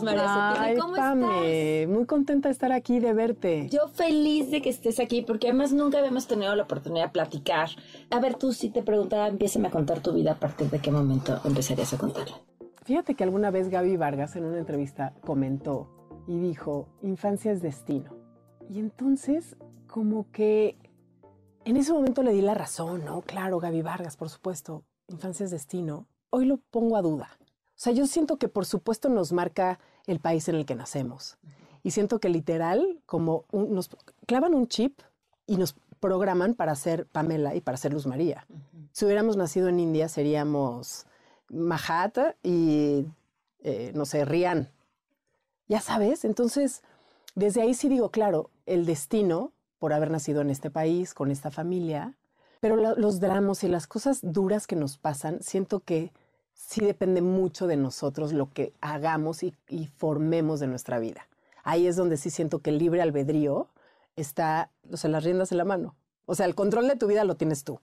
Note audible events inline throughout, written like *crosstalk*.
Pues María Ay, ¿cómo Pame, muy contenta de estar aquí, de verte. estás? Yo feliz de que estés aquí, porque además nunca habíamos tenido la oportunidad de platicar. A ver, tú si te preguntaba, empiézame a contar tu vida, ¿a partir de qué momento empezarías a contarla? Fíjate que alguna vez Gaby Vargas en una entrevista comentó y dijo, infancia es destino. Y entonces, como que en ese momento le di la razón, ¿no? Claro, Gaby Vargas, por supuesto, infancia es destino. Hoy lo pongo a duda. O sea, yo siento que por supuesto nos marca el país en el que nacemos. Y siento que literal, como un- nos clavan un chip y nos programan para ser Pamela y para ser Luz María. Si hubiéramos nacido en India, seríamos Mahat y, eh, no sé, Rian. Ya sabes, entonces, desde ahí sí digo, claro, el destino por haber nacido en este país, con esta familia, pero la- los dramas y las cosas duras que nos pasan, siento que sí depende mucho de nosotros lo que hagamos y, y formemos de nuestra vida. Ahí es donde sí siento que el libre albedrío está, o sea, las riendas en la mano. O sea, el control de tu vida lo tienes tú.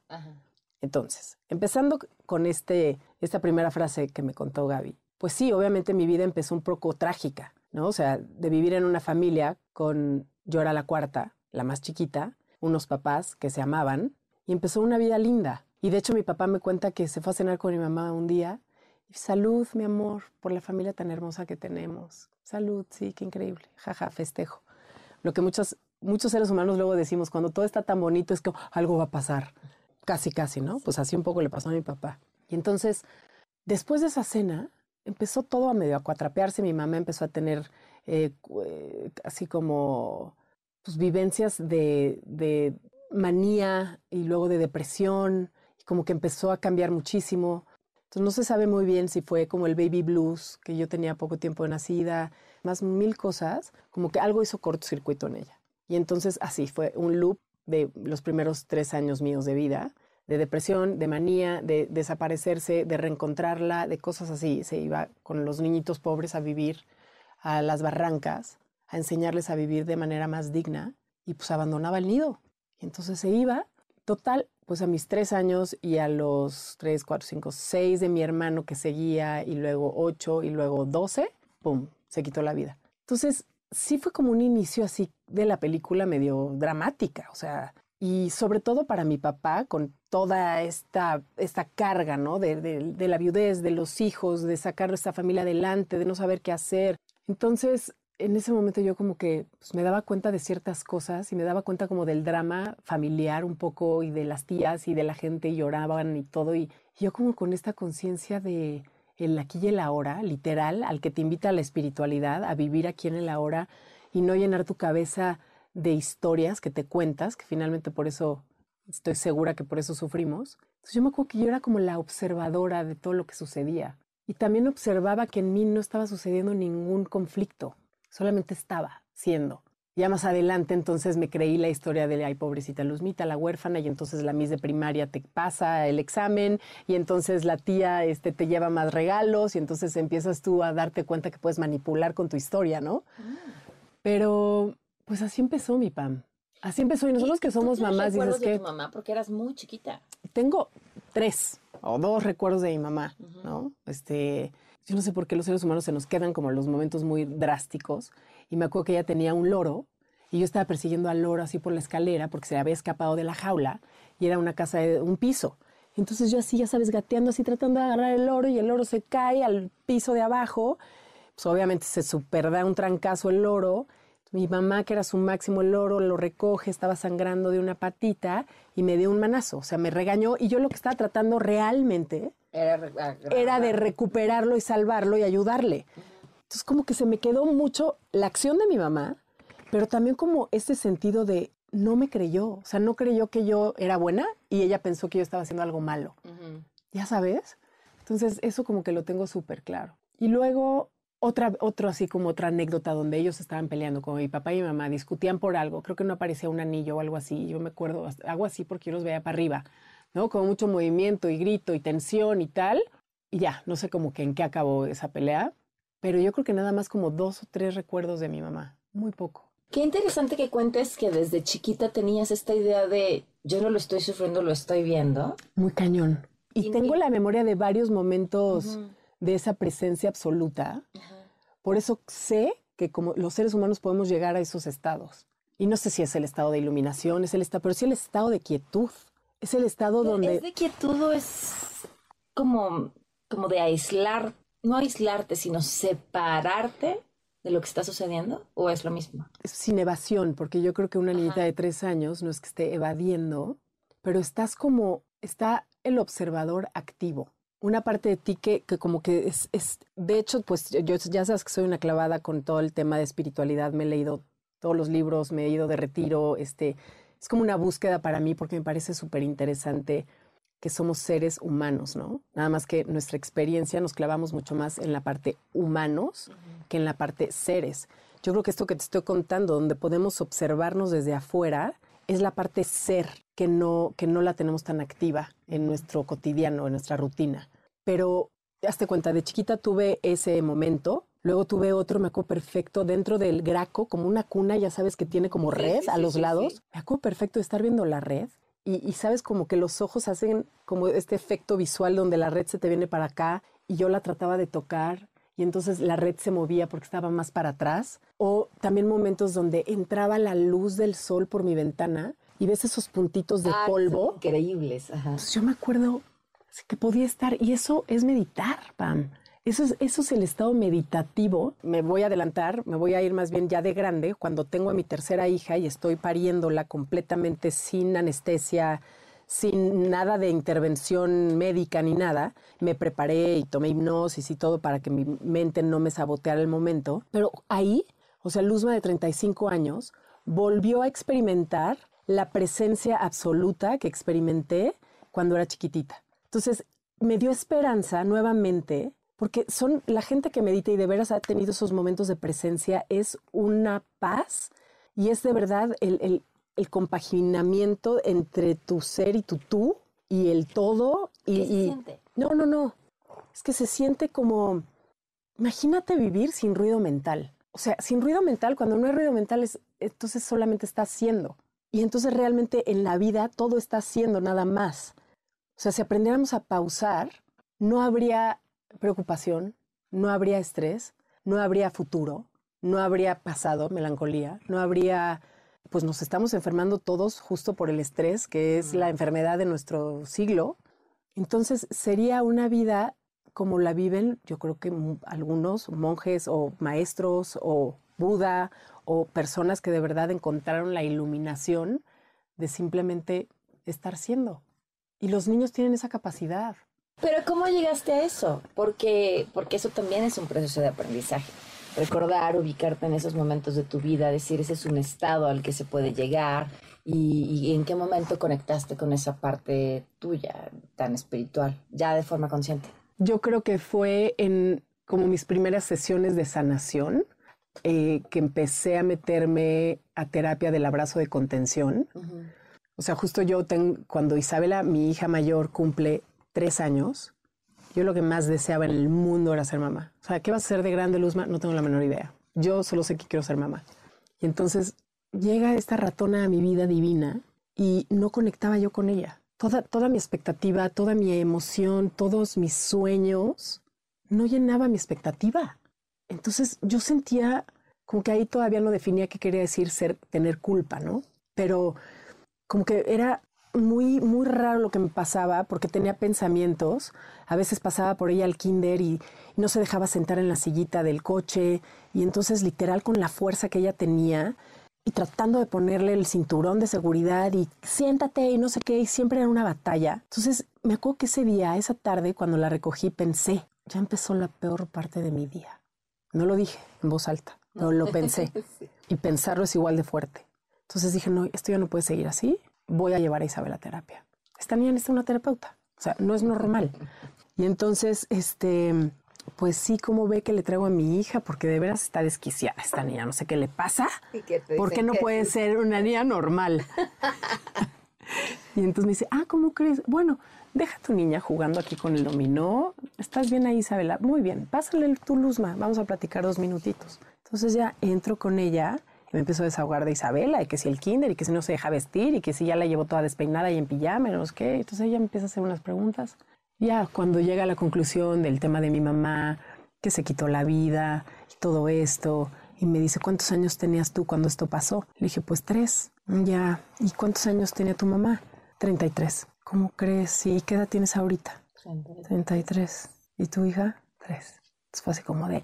Entonces, empezando con este, esta primera frase que me contó Gaby, pues sí, obviamente mi vida empezó un poco trágica, ¿no? O sea, de vivir en una familia con, yo era la cuarta, la más chiquita, unos papás que se amaban, y empezó una vida linda. Y de hecho mi papá me cuenta que se fue a cenar con mi mamá un día, salud, mi amor, por la familia tan hermosa que tenemos. Salud, sí, qué increíble. Jaja, festejo. Lo que muchos, muchos seres humanos luego decimos, cuando todo está tan bonito es que algo va a pasar. Casi, casi, ¿no? Pues así un poco le pasó a mi papá. Y entonces, después de esa cena, empezó todo a medio a cuatrapearse. Mi mamá empezó a tener eh, eh, así como pues, vivencias de, de manía y luego de depresión. Y como que empezó a cambiar muchísimo. Entonces no se sabe muy bien si fue como el baby blues, que yo tenía poco tiempo de nacida, más mil cosas, como que algo hizo cortocircuito en ella. Y entonces así fue un loop de los primeros tres años míos de vida, de depresión, de manía, de desaparecerse, de reencontrarla, de cosas así. Se iba con los niñitos pobres a vivir a las barrancas, a enseñarles a vivir de manera más digna y pues abandonaba el nido. Y entonces se iba. Total, pues a mis tres años y a los tres, cuatro, cinco, seis de mi hermano que seguía y luego ocho y luego doce, ¡pum!, se quitó la vida. Entonces, sí fue como un inicio así de la película medio dramática, o sea, y sobre todo para mi papá, con toda esta, esta carga, ¿no? De, de- la viudez, de los hijos, de sacar a esta familia adelante, de no saber qué hacer. Entonces, en ese momento yo como que pues, me daba cuenta de ciertas cosas y me daba cuenta como del drama familiar un poco y de las tías y de la gente y lloraban y todo. Y, y yo como con esta conciencia de el aquí y el ahora, literal, al que te invita a la espiritualidad, a vivir aquí en el ahora y no llenar tu cabeza de historias que te cuentas, que finalmente por eso estoy segura que por eso sufrimos. Entonces yo me acuerdo que yo era como la observadora de todo lo que sucedía. Y también observaba que en mí no estaba sucediendo ningún conflicto, solamente estaba siendo. Ya más adelante entonces me creí la historia de, ay, pobrecita Luzmita, la huérfana, y entonces la Miss de primaria te pasa el examen, y entonces la tía este, te lleva más regalos, y entonces empiezas tú a darte cuenta que puedes manipular con tu historia, ¿no? Pero pues así empezó mi Pam. Así empezó, y nosotros que somos ¿Tú tienes mamás, dices recuerdos de que tu mamá porque eras muy chiquita. tengo tres o dos recuerdos de mi mamá, ¿no? Este, yo no sé por qué los seres humanos se nos quedan como los momentos muy drásticos. Y me acuerdo que ella tenía un loro y yo estaba persiguiendo al loro así por la escalera porque se había escapado de la jaula y era una casa de un piso. Entonces yo así, ya sabes, gateando así, tratando de agarrar el loro y el loro se cae al piso de abajo. Pues obviamente se super da un trancazo el loro. Mi mamá, que era su máximo el loro, lo recoge, estaba sangrando de una patita y me dio un manazo. O sea, me regañó y yo lo que estaba tratando realmente Era, era de recuperarlo y salvarlo y ayudarle. Entonces como que se me quedó mucho la acción de mi mamá, pero también como ese sentido de no me creyó, o sea, no creyó que yo era buena y ella pensó que yo estaba haciendo algo malo. ¿Ya sabes? Entonces eso como que lo tengo súper claro. Y luego otra, otro así como otra anécdota donde ellos estaban peleando, como mi papá y mi mamá discutían por algo, creo que no aparecía un anillo o algo así, yo me acuerdo, hago así porque yo los veía para arriba, ¿no? Como mucho movimiento y grito y tensión y tal, y ya, no sé como que en qué acabó esa pelea, pero yo creo que nada más como dos o tres recuerdos de mi mamá, muy poco. Qué interesante que cuentes que desde chiquita tenías esta idea de yo no lo estoy sufriendo, lo estoy viendo. Muy cañón. Y Y tengo mi- la memoria de varios momentos de esa presencia absoluta. Por eso sé que como los seres humanos podemos llegar a esos estados. Y no sé si es el estado de iluminación, es el estado, pero sí el estado de quietud. Es el estado donde ¿Es de quietud o es como, como de aislar, no aislarte, sino separarte de lo que está sucediendo? ¿O es lo mismo? sin evasión, porque yo creo que una niñita de tres años no es que esté evadiendo, pero estás como, está el observador activo. Una parte de ti que, que como que es, es, de hecho, pues yo ya sabes que soy una clavada con todo el tema de espiritualidad, me he leído todos los libros, me he ido de retiro, este, es como una búsqueda para mí porque me parece súper interesante que somos seres humanos, ¿no? Nada más que nuestra experiencia nos clavamos mucho más en la parte humanos que en la parte seres. Yo creo que esto que te estoy contando, donde podemos observarnos desde afuera, es la parte ser que no, que no la tenemos tan activa en nuestro cotidiano, en nuestra rutina. Pero hazte cuenta, de chiquita tuve ese momento, luego tuve otro, me acuerdo perfecto, dentro del graco, como una cuna, ya sabes que tiene como red a los lados. Me acuerdo perfecto de estar viendo la red y, y sabes como que los ojos hacen como este efecto visual donde la red se te viene para acá y yo la trataba de tocar y entonces la red se movía porque estaba más para atrás. O también momentos donde entraba la luz del sol por mi ventana y ves esos puntitos de polvo. Increíbles, ajá. Pues yo me acuerdo que podía estar y eso es meditar, Pam. Eso es, eso es el estado meditativo. Me voy a adelantar, me voy a ir más bien ya de grande, cuando tengo a mi tercera hija y estoy pariéndola completamente sin anestesia, sin nada de intervención médica ni nada. Me preparé y tomé hipnosis y todo para que mi mente no me saboteara el momento. Pero ahí, o sea, Luzma de 35 años, volvió a experimentar la presencia absoluta que experimenté cuando era chiquitita. Entonces, me dio esperanza nuevamente, porque son la gente que medita y de veras ha tenido esos momentos de presencia, es una paz y es de verdad el, el- el compaginamiento entre tu ser y tu tú y el todo. Y, ¿Qué se y- siente? No, no, no. Es que se siente como, imagínate vivir sin ruido mental. O sea, sin ruido mental, cuando no hay ruido mental, es, entonces solamente está haciendo. Y entonces realmente en la vida todo está haciendo nada más. O sea, si aprendiéramos a pausar, no habría preocupación, no habría estrés, no habría futuro, no habría pasado, melancolía, no habría, pues nos estamos enfermando todos justo por el estrés, que es la enfermedad de nuestro siglo. Entonces sería una vida como la viven, yo creo que algunos monjes o maestros o Buda o personas que de verdad encontraron la iluminación de simplemente estar siendo. Y los niños tienen esa capacidad. Pero ¿cómo llegaste a eso? Porque, porque eso también es un proceso de aprendizaje. Recordar, ubicarte en esos momentos de tu vida, decir ese es un estado al que se puede llegar y, y en qué momento conectaste con esa parte tuya tan espiritual, ya de forma consciente. Yo creo que fue en como mis primeras sesiones de sanación eh, que empecé a meterme a terapia del abrazo de contención. O sea, justo yo ten- cuando Isabela, mi hija mayor, cumple tres años, yo lo que más deseaba en el mundo era ser mamá. O sea, ¿qué vas a ser de grande, Luzma? No tengo la menor idea. Yo solo sé que quiero ser mamá. Y entonces llega esta ratona a mi vida divina y no conectaba yo con ella. Toda, toda mi expectativa, toda mi emoción, todos mis sueños, no llenaba mi expectativa. Entonces yo sentía como que ahí todavía no definía qué quería decir ser, tener culpa, ¿no? Pero como que era muy, muy raro lo que me pasaba porque tenía pensamientos. A veces pasaba por ella al kinder y no se dejaba sentar en la sillita del coche. Y entonces, literal, con la fuerza que ella tenía y tratando de ponerle el cinturón de seguridad y siéntate y no sé qué, y siempre era una batalla. Entonces, me acuerdo que ese día, esa tarde, cuando la recogí, pensé, ya empezó la peor parte de mi día. No lo dije en voz alta, pero lo pensé. *laughs* Y pensarlo es igual de fuerte. Entonces dije, no, esto ya no puede seguir así voy a llevar a Isabel a terapia. Esta niña necesita una terapeuta. O sea, no es normal. Y entonces, este, pues sí, como ve que le traigo a mi hija, porque de veras está desquiciada esta niña, no sé qué le pasa. ¿Por qué no puede ser una niña normal? y entonces me dice, ah, ¿cómo crees? Bueno, deja a tu niña jugando aquí con el dominó. ¿Estás bien ahí, Isabela? Muy bien, pásale tu luzma, vamos a platicar dos minutitos. Entonces ya entro con ella me empezó a desahogar de Isabela, y que si el kinder, y que si no se deja vestir, y que si ya la llevo toda despeinada y en pijama, y no sé qué. Entonces ella me empieza a hacer unas preguntas. Ya cuando llega a la conclusión del tema de mi mamá, que se quitó la vida, y todo esto, y me dice, ¿cuántos años tenías tú cuando esto pasó? Le dije, pues tres. Ya, ¿y cuántos años tenía tu mamá? 33. ¿Cómo crees? ¿Y qué edad tienes ahorita? 33. ¿Y tu hija? Tres. Entonces fue así como de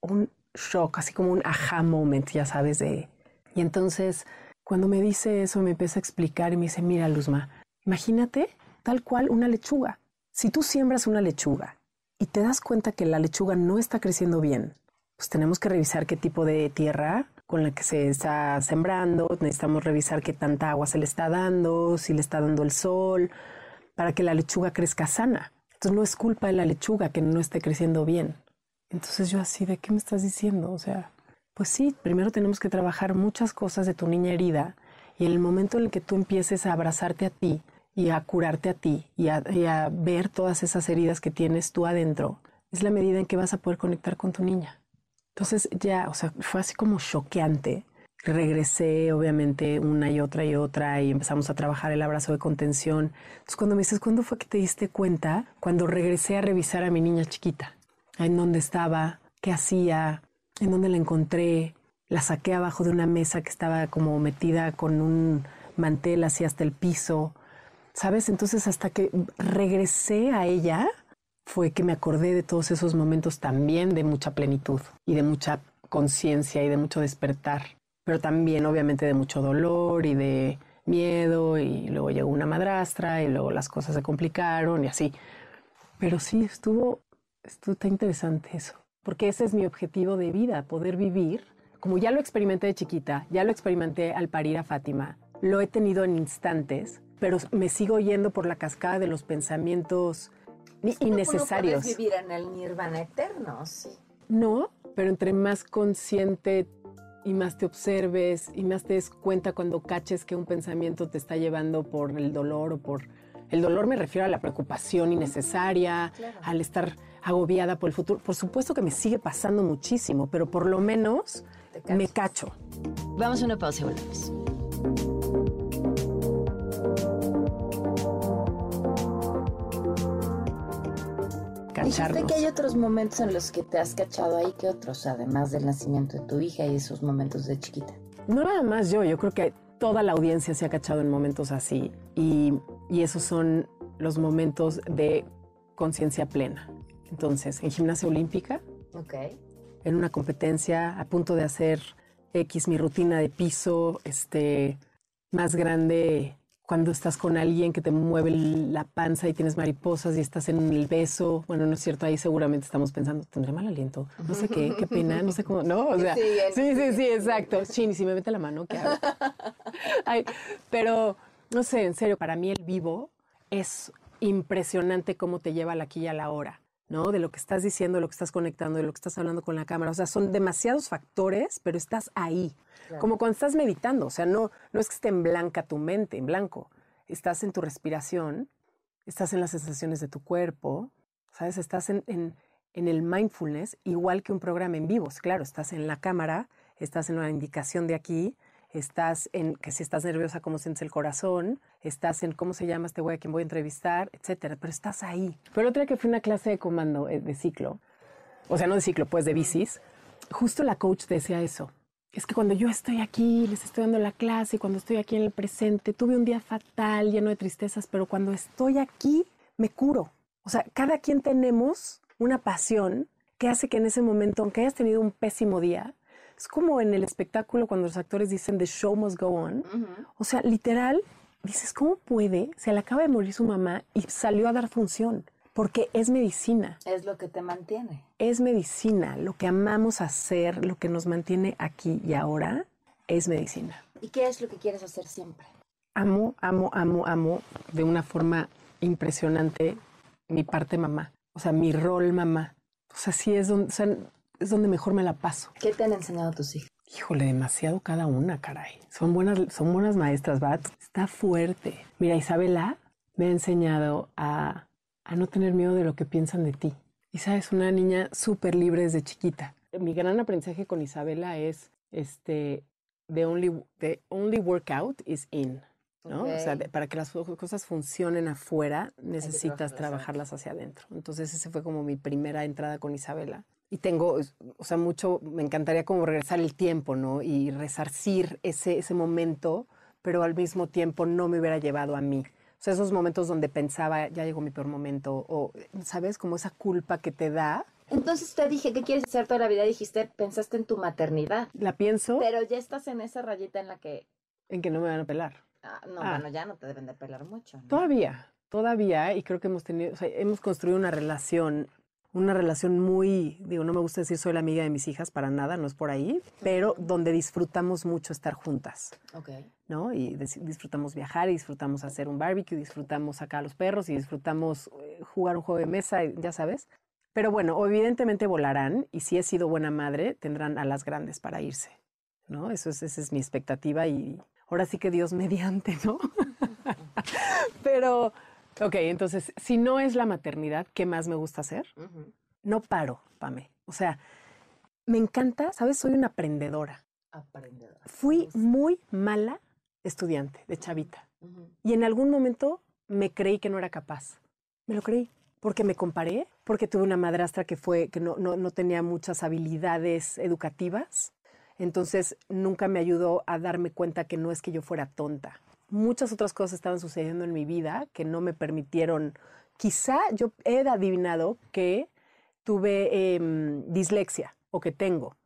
un shock, así como un aha moment, ya sabes, de... Y entonces, cuando me dice eso, me empieza a explicar y me dice, mira, Luzma, imagínate tal cual una lechuga. Si tú siembras una lechuga y te das cuenta que la lechuga no está creciendo bien, pues tenemos que revisar qué tipo de tierra con la que se está sembrando, necesitamos revisar qué tanta agua se le está dando, si le está dando el sol, para que la lechuga crezca sana. Entonces no es culpa de la lechuga que no esté creciendo bien. Entonces yo así, ¿de qué me estás diciendo? O sea, pues sí, primero tenemos que trabajar muchas cosas de tu niña herida y en el momento en el que tú empieces a abrazarte a ti y a curarte a ti y a, ver todas esas heridas que tienes tú adentro, es la medida en que vas a poder conectar con tu niña. Entonces ya, o sea, fue así como choqueante. Regresé, obviamente, una y otra y otra y empezamos a trabajar el abrazo de contención. Entonces cuando me dices, ¿cuándo fue que te diste cuenta? Cuando regresé a revisar a mi niña chiquita en dónde estaba, qué hacía, en dónde la encontré. La saqué abajo de una mesa que estaba como metida con un mantel así hasta el piso. ¿Sabes? Entonces hasta que regresé a ella fue que me acordé de todos esos momentos también de mucha plenitud y de mucha conciencia y de mucho despertar, pero también obviamente de mucho dolor y de miedo y luego llegó una madrastra y luego las cosas se complicaron y así. Pero sí, estuvo esto está interesante eso, porque ese es mi objetivo de vida, poder vivir. Como ya lo experimenté de chiquita, ya lo experimenté al parir a Fátima, lo he tenido en instantes, pero me sigo yendo por la cascada de los pensamientos innecesarios. No puedes vivir en el nirvana eterno, sí. No, pero entre más consciente y más te observes y más te des cuenta cuando caches que un pensamiento te está llevando por el dolor o por... El dolor me refiero a la preocupación innecesaria, al estar agobiada por el futuro. Por supuesto que me sigue pasando muchísimo, pero por lo menos me cacho. Vamos a una pausa y volvemos. Dijiste que hay otros momentos en los que te has cachado ahí que otros, además del nacimiento de tu hija y esos momentos de chiquita. No nada más yo, yo creo que toda la audiencia se ha cachado en momentos así y, y esos son los momentos de conciencia plena. Entonces, en gimnasia olímpica, en una competencia, a punto de hacer X, mi rutina de piso, este, más grande cuando estás con alguien que te mueve la panza y tienes mariposas y estás en el beso. Bueno, no es cierto, ahí seguramente estamos pensando, tendré mal aliento, no sé qué, qué pena, no sé cómo, no, o sea, sí, sí, sí, exacto. Ni si me mete la mano, ¿qué hago? *laughs* pero, no sé, en serio, para mí el vivo es impresionante cómo te lleva la aquí y a la hora. ¿No? De lo que estás diciendo, de lo que estás conectando, de lo que estás hablando con la cámara. O sea, son demasiados factores, pero estás ahí. Como cuando estás meditando. O sea, no, no es que esté en blanca tu mente, en blanco. Estás en tu respiración, estás en las sensaciones de tu cuerpo, ¿sabes? Estás en, en, en el mindfulness, igual que un programa en vivo. Claro, estás en la cámara, estás en una indicación de aquí, estás en que si estás nerviosa, cómo sientes el corazón, estás en cómo se llama este güey a quien voy a entrevistar, etcétera, pero estás ahí. Pero otra que fue una clase de comando eh, de ciclo, o sea, no de ciclo, pues de bicis, justo la coach decía eso. es que cuando yo estoy aquí, les estoy dando la clase, cuando estoy aquí en el presente, tuve un día fatal, lleno de tristezas, pero cuando estoy aquí, me curo. O sea, cada quien tenemos una pasión que hace que en ese momento, aunque hayas tenido un pésimo día, es como en el espectáculo cuando los actores dicen the show must go on. O sea, literal, dices, ¿cómo puede? Se le acaba de morir su mamá y salió a dar función. Porque es medicina. Es lo que te mantiene. Es medicina. Lo que amamos hacer, lo que nos mantiene aquí y ahora, es medicina. ¿Y qué es lo que quieres hacer siempre? Amo, amo, amo, amo de una forma impresionante mi parte mamá. O sea, mi rol mamá. O sea, sí es donde, o sea, es donde mejor me la paso. ¿Qué te han enseñado tus hijos? Híjole, demasiado cada una, caray. Son buenas, son buenas maestras, ¿verdad? Está fuerte. Mira, Isabela me ha enseñado a, a no tener miedo de lo que piensan de ti. Isa es una niña súper libre desde chiquita. Mi gran aprendizaje con Isabela es, este, the only, the only workout is in. ¿no? O sea, de- para que las cosas funcionen afuera, necesitas trabajarlas hacia adentro. Entonces, ese fue como mi primera entrada con Isabela. Y tengo, o sea, mucho, me encantaría como regresar el tiempo, ¿no? Y resarcir ese, ese momento, pero al mismo tiempo no me hubiera llevado a mí. O sea, esos momentos donde pensaba, ya llegó mi peor momento, o, ¿sabes? Como esa culpa que te da. Entonces te dije, ¿qué quieres hacer toda la vida? Dijiste, pensaste en tu maternidad. La pienso Pero ya estás en esa rayita en la que, en que no me van a pelar. ah, no, Ah. bueno, ya no te deben de pelar mucho. ¿no? Todavía, todavía, y creo que hemos tenido, o sea, hemos construido una relación, una relación muy, digo, no me gusta decir soy la amiga de mis hijas para nada, no es por ahí, pero donde disfrutamos mucho estar juntas, Ok. ¿no? Y dis- disfrutamos viajar, y disfrutamos hacer un barbecue, disfrutamos sacar a los perros y disfrutamos eh, jugar un juego de mesa, y ya sabes. Pero bueno, evidentemente volarán y si he sido buena madre, tendrán alas grandes para irse, ¿no? Eso es, esa es mi expectativa y ahora sí que Dios *laughs* mediante, ¿no? Pero, ok, entonces, si no es la maternidad, ¿qué más me gusta hacer? No paro, Pame. O sea, me encanta, ¿sabes? Soy una aprendedora. Aprendedora. Fui muy mala estudiante de chavita. Y en algún momento me creí que no era capaz. Me lo creí. Porque me comparé, porque tuve una madrastra que fue, que no, no, no tenía muchas habilidades educativas. Entonces nunca me ayudó a darme cuenta que no es que yo fuera tonta. Muchas otras cosas estaban sucediendo en mi vida que no me permitieron. Quizá yo he adivinado que tuve em, dislexia o que tengo.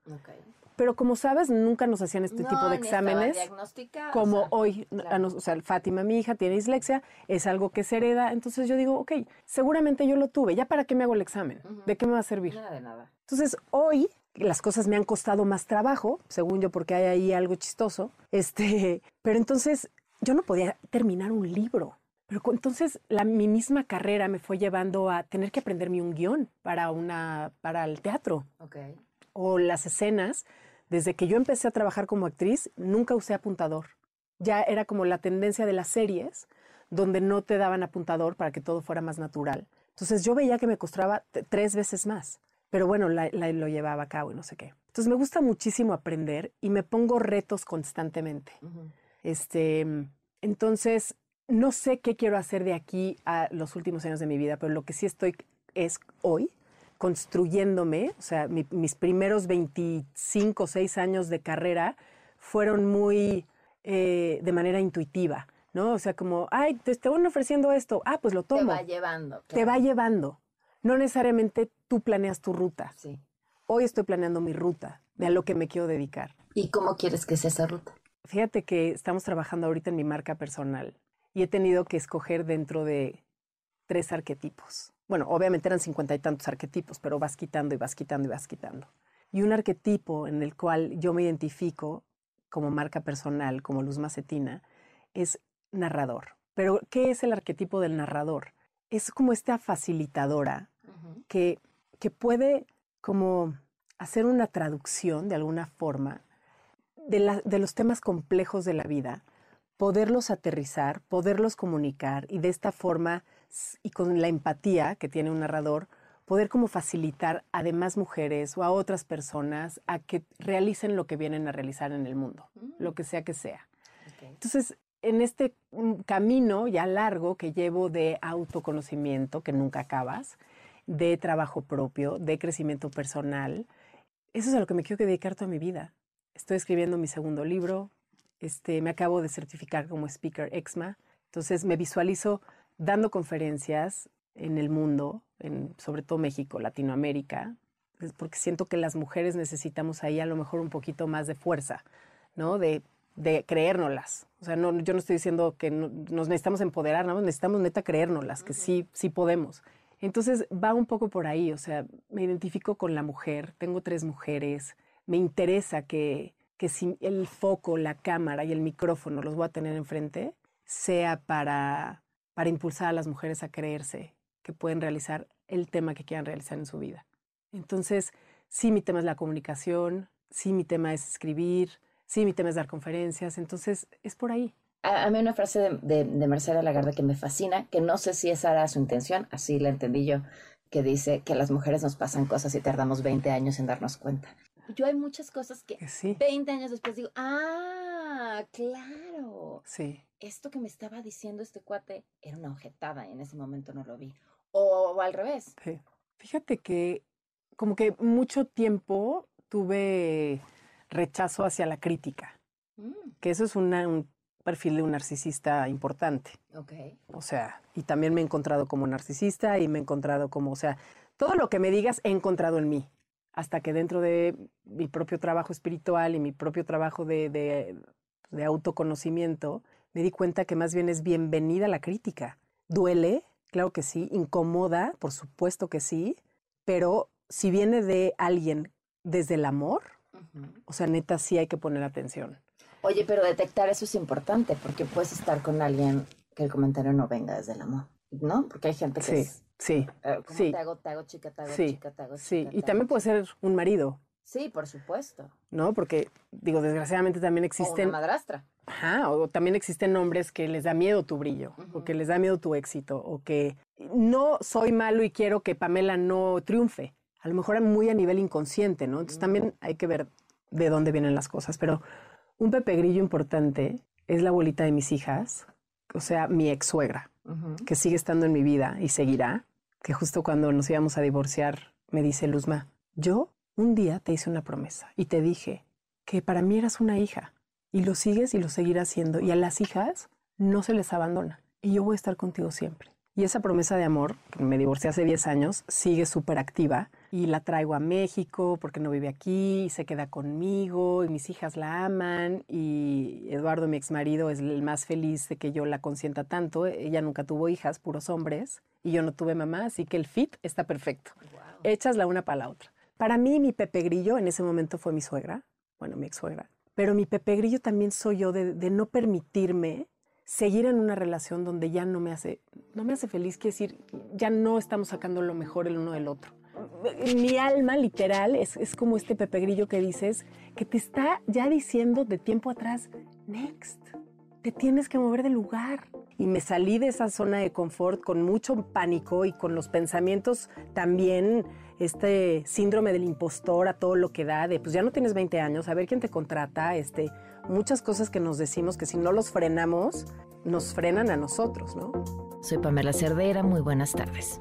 Pero como sabes, nunca nos hacían este tipo de exámenes o como sea, hoy, a claro. nos- o sea, Fátima, mi hija, tiene dislexia, es algo que se hereda, entonces yo digo, ok, seguramente yo lo tuve, ¿ya para qué me hago el examen? ¿De qué me va a servir? Nada de nada. Entonces, hoy las cosas me han costado más trabajo, según yo, porque hay ahí algo chistoso, este, *laughs* pero entonces yo no podía terminar un libro. Pero entonces la, mi misma carrera me fue llevando a tener que aprenderme un guion para, una, para el teatro Ok. o las escenas, desde que yo empecé a trabajar como actriz, nunca usé apuntador. Ya era como la tendencia de las series, donde no te daban apuntador para que todo fuera más natural. Entonces yo veía que me costaba tres veces más, pero bueno, la- la- lo llevaba a cabo y no sé qué. Entonces me gusta muchísimo aprender y me pongo retos constantemente. Ujú. Este, entonces, no sé qué quiero hacer de aquí a los últimos años de mi vida, pero lo que sí estoy es hoy construyéndome, o sea, mi- mis primeros 25 o 6 años de carrera fueron muy eh, de manera intuitiva, ¿no? O sea, como, ay, te están ofreciendo esto, ah, pues lo Te tomo. va llevando. Te va llevando. No necesariamente tú planeas tu ruta. Sí. Hoy estoy planeando mi ruta de a lo que me quiero dedicar. ¿Y cómo quieres que sea esa ruta? Fíjate que estamos trabajando ahorita en mi marca personal y he tenido que escoger dentro de tres arquetipos. Bueno, obviamente eran cincuenta y tantos arquetipos, pero vas quitando y vas quitando y vas quitando. Y un arquetipo en el cual yo me identifico como marca personal, como Luz Macetina, es narrador. Pero, ¿qué es el arquetipo del narrador? Es como esta facilitadora que, que puede como hacer una traducción de alguna forma de, la- de los temas complejos de la vida, poderlos aterrizar, poderlos comunicar y de esta forma y con la empatía que tiene un narrador, poder como facilitar a demás mujeres o a otras personas a que realicen lo que vienen a realizar en el mundo, lo que sea que sea. Ok. Entonces, en este mm, camino ya largo que llevo de autoconocimiento, que nunca acabas, de trabajo propio, de crecimiento personal, eso es a lo que me quiero dedicar toda mi vida. Estoy escribiendo mi segundo libro, este, me acabo de certificar como speaker EXMA, entonces me visualizo dando conferencias en el mundo, en, sobre todo México, Latinoamérica, pues, porque siento que las mujeres necesitamos ahí a lo mejor un poquito más de fuerza, ¿no? De, de creérnoslas. O sea, no, yo no estoy diciendo que nos necesitamos empoderar, ¿no? necesitamos neta creérnoslas, que sí, sí podemos. Entonces va un poco por ahí, o sea, me identifico con la mujer, tengo tres mujeres, me interesa que, que si el foco, la cámara y el micrófono los voy a tener enfrente, sea para, para impulsar a las mujeres a creerse que pueden realizar el tema que quieran realizar en su vida. Entonces, sí, mi tema es la comunicación, sí, mi tema es escribir, sí, mi tema es dar conferencias, entonces es por ahí. A, mí una frase de, de, de Mercedes Lagarde que me fascina, que no sé si esa era su intención, así la entendí yo, que dice que las mujeres nos pasan cosas y tardamos 20 años en darnos cuenta. Yo hay muchas cosas que, 20 años después digo, ah, claro. Sí. Esto que me estaba diciendo este cuate era una objetada y en ese momento no lo vi. O, o al revés. Sí. Fíjate que como que mucho tiempo tuve rechazo hacia la crítica, mm. que eso es un perfil de un narcisista importante. Okay. O sea, y también me he encontrado como narcisista y me he encontrado como, o sea, todo lo que me digas he encontrado en mí, hasta que dentro de mi propio trabajo espiritual y mi propio trabajo de, de, de autoconocimiento, me di cuenta que más bien es bienvenida la crítica. Duele, claro que sí, incomoda, por supuesto que sí, pero si viene de alguien desde el amor, o sea, neta, sí hay que poner atención. Oye, pero detectar eso es importante, porque puedes estar con alguien que el comentario no venga desde el amor, ¿no? Porque hay gente que sí, es... Sí, eh, sí. Te hago, te hago chica, te hago chica, te hago chica. Sí, y también puede ser un marido. Sí, por supuesto. ¿No? Porque, digo, desgraciadamente también existen... O una madrastra. Ajá, o también existen hombres que les da miedo tu brillo, o que les da miedo tu éxito, o que no soy malo y quiero que Pamela no triunfe a lo mejor muy a nivel inconsciente, ¿no? Entonces también hay que ver de dónde vienen las cosas. Pero un Pepe Grillo importante es la abuelita de mis hijas, o sea, mi ex suegra, que sigue estando en mi vida y seguirá, que justo cuando nos íbamos a divorciar me dice Luzma, yo un día te hice una promesa y te dije que para mí eras una hija y lo sigues y lo seguirás siendo y a las hijas no se les abandona y yo voy a estar contigo siempre. Y esa promesa de amor, que me divorcié hace 10 años, sigue súper activa y la traigo a México porque no vive aquí y se queda conmigo y mis hijas la aman y Eduardo, mi ex marido, es el más feliz de que yo la consienta tanto. Ella nunca tuvo hijas, puros hombres, y yo no tuve mamá, así que el fit está perfecto. Echas la una para la otra. Para mí, mi Pepe Grillo en ese momento fue mi suegra, bueno, mi ex suegra, pero mi Pepe Grillo también soy yo de, de no permitirme seguir en una relación donde ya no me hace, no me hace feliz, quiere decir, ya no estamos sacando lo mejor el uno del otro. Mi alma literal es, es como este Pepe Grillo que dices, que te está ya diciendo de tiempo atrás, next, te tienes que mover de lugar. Y me salí de esa zona de confort con mucho pánico y con los pensamientos también, este síndrome del impostor a todo lo que da, de pues ya no tienes 20 años, a ver quién te contrata, este, muchas cosas que nos decimos que si no los frenamos, nos frenan a nosotros, ¿no? Soy Pamela Cerdera, muy buenas tardes.